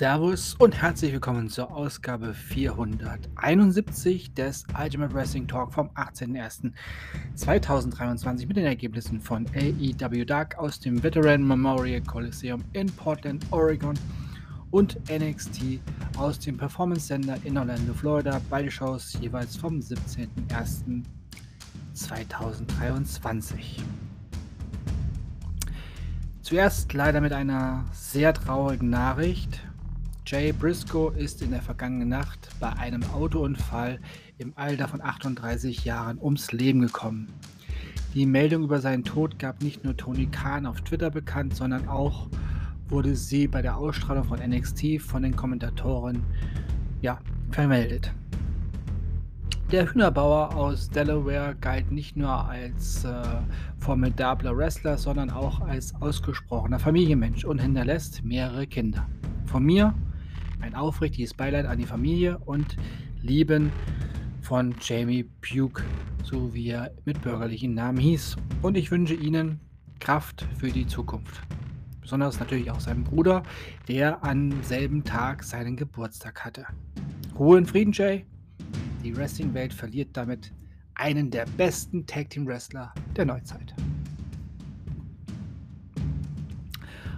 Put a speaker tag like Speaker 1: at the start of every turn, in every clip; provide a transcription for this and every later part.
Speaker 1: Servus und herzlich willkommen zur Ausgabe 471 des Ultimate Wrestling Talk vom 18.01.2023 mit den Ergebnissen von AEW Dark aus dem Veteran Memorial Coliseum in Portland, Oregon und NXT aus dem Performance Center in Orlando, Florida. Beide Shows jeweils vom 17.01.2023. Zuerst leider mit einer sehr traurigen Nachricht. Jay Briscoe ist in der vergangenen Nacht bei einem Autounfall im Alter von 38 Jahren ums Leben gekommen. Die Meldung über seinen Tod gab nicht nur Tony Khan auf Twitter bekannt, sondern auch wurde sie bei der Ausstrahlung von NXT von den Kommentatoren ja, vermeldet. Der Hühnerbauer aus Delaware galt nicht nur als äh, formidabler Wrestler, sondern auch als ausgesprochener Familienmensch und hinterlässt mehrere Kinder. Von mir ein aufrichtiges Beileid an die Familie und Lieben von Jamie Puke, so wie er mit bürgerlichen Namen hieß. Und ich wünsche Ihnen Kraft für die Zukunft. Besonders natürlich auch seinem Bruder, der am selben Tag seinen Geburtstag hatte. Ruhe in Frieden, Jay. Die Wrestling-Welt verliert damit einen der besten Tag Team Wrestler der Neuzeit.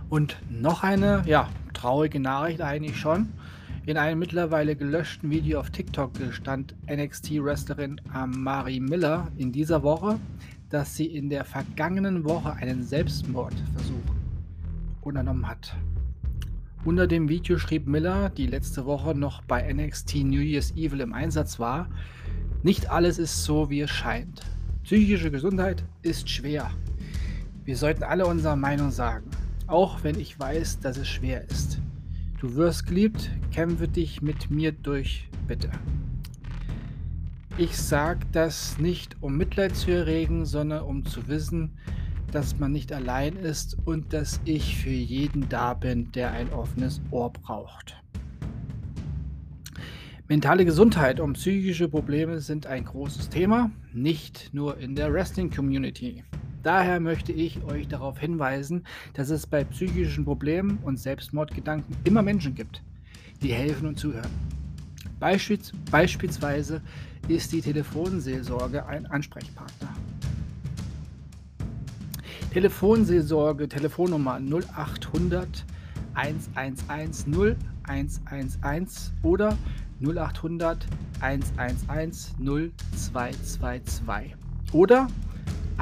Speaker 1: Und noch eine, ja, traurige Nachricht eigentlich schon. In einem mittlerweile gelöschten Video auf TikTok stand NXT-Wrestlerin Amari Miller in dieser Woche, dass sie in der vergangenen Woche einen Selbstmordversuch unternommen hat. Unter dem Video schrieb Miller, die letzte Woche noch bei NXT New Year's Evil im Einsatz war, nicht alles ist so, wie es scheint. Psychische Gesundheit ist schwer. Wir sollten alle unsere Meinung sagen, auch wenn ich weiß, dass es schwer ist. Du wirst geliebt, kämpfe dich mit mir durch, bitte. Ich sage das nicht, um Mitleid zu erregen, sondern um zu wissen, dass man nicht allein ist und dass ich für jeden da bin, der ein offenes Ohr braucht. Mentale Gesundheit und psychische Probleme sind ein großes Thema, nicht nur in der Wrestling-Community. Daher möchte ich euch darauf hinweisen, dass es bei psychischen Problemen und Selbstmordgedanken immer Menschen gibt, die helfen und zuhören. Beispiels beispielsweise ist die Telefonseelsorge ein Ansprechpartner. Telefonseelsorge, Telefonnummer 0800 111 0111 oder 0800 111 0222 oder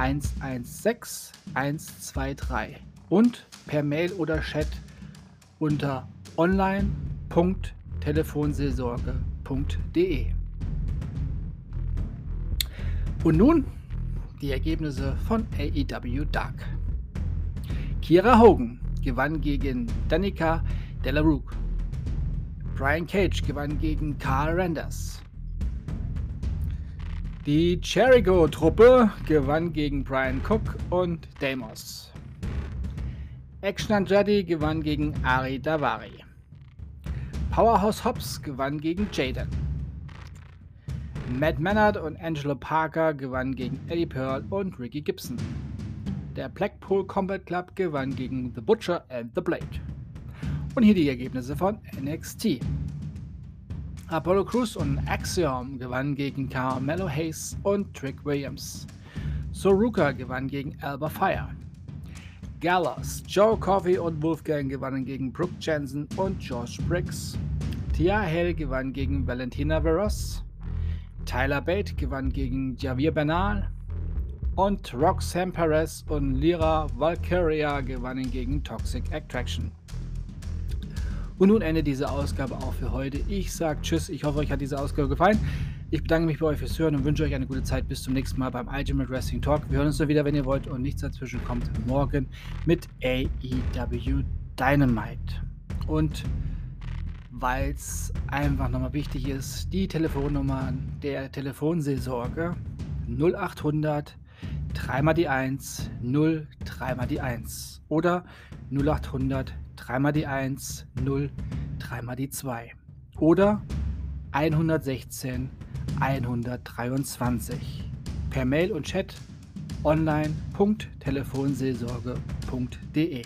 Speaker 1: 116 123 und per Mail oder Chat unter online.telefonseelsorge.de. Und nun die Ergebnisse von AEW Dark. Kira Hogan gewann gegen Danica Delarook. Brian Cage gewann gegen Carl Randers. Die Jericho-Truppe gewann gegen Brian Cook und Damos. Action Andrade gewann gegen Ari Davari. Powerhouse Hobbs gewann gegen Jaden. Matt Mannard und Angelo Parker gewannen gegen Eddie Pearl und Ricky Gibson. Der Blackpool Combat Club gewann gegen The Butcher and The Blade. Und hier die Ergebnisse von NXT. Apollo Crews und Axiom gewannen gegen Carmelo Hayes und Trick Williams. Soruka gewann gegen Alba Fire. Gallows, Joe Coffey und Wolfgang gewannen gegen Brooke Jensen und Josh Briggs. Tia Hell gewann gegen Valentina Veros. Tyler Bate gewann gegen Javier Bernal. Und Roxanne Perez und Lyra Valkyria gewannen gegen Toxic Attraction. Und nun endet diese Ausgabe auch für heute. Ich sage Tschüss. Ich hoffe, euch hat diese Ausgabe gefallen. Ich bedanke mich bei euch fürs Hören und wünsche euch eine gute Zeit. Bis zum nächsten Mal beim Ultimate Wrestling Talk. Wir hören uns so wieder, wenn ihr wollt und nichts dazwischen kommt. Morgen mit AEW Dynamite. Und weil es einfach nochmal wichtig ist, die Telefonnummer der Telefonseelsorge 0800 3 mal die 1 0 3 mal die 1 oder 0800 3 mal die 1 0 3 mal die 2 oder 116 123 per Mail und Chat online.telefonseelsorge.de.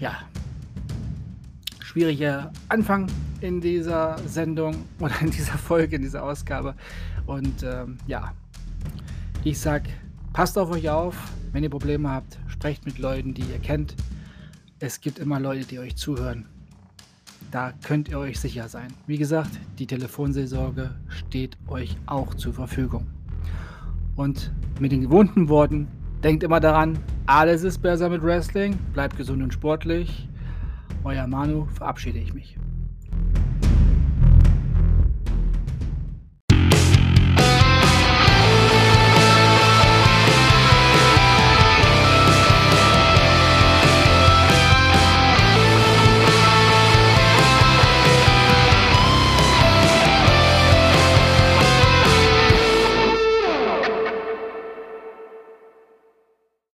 Speaker 1: Ja, schwieriger Anfang in dieser Sendung oder in dieser Folge, in dieser Ausgabe. Und ähm, ja, ich sag, passt auf euch auf. Wenn ihr Probleme habt, sprecht mit Leuten, die ihr kennt. Es gibt immer Leute, die euch zuhören. Da könnt ihr euch sicher sein. Wie gesagt, die Telefonseelsorge steht euch auch zur Verfügung. Und mit den gewohnten Worten, denkt immer daran, alles ist besser mit Wrestling. Bleibt gesund und sportlich. Euer Manu, verabschiede ich mich.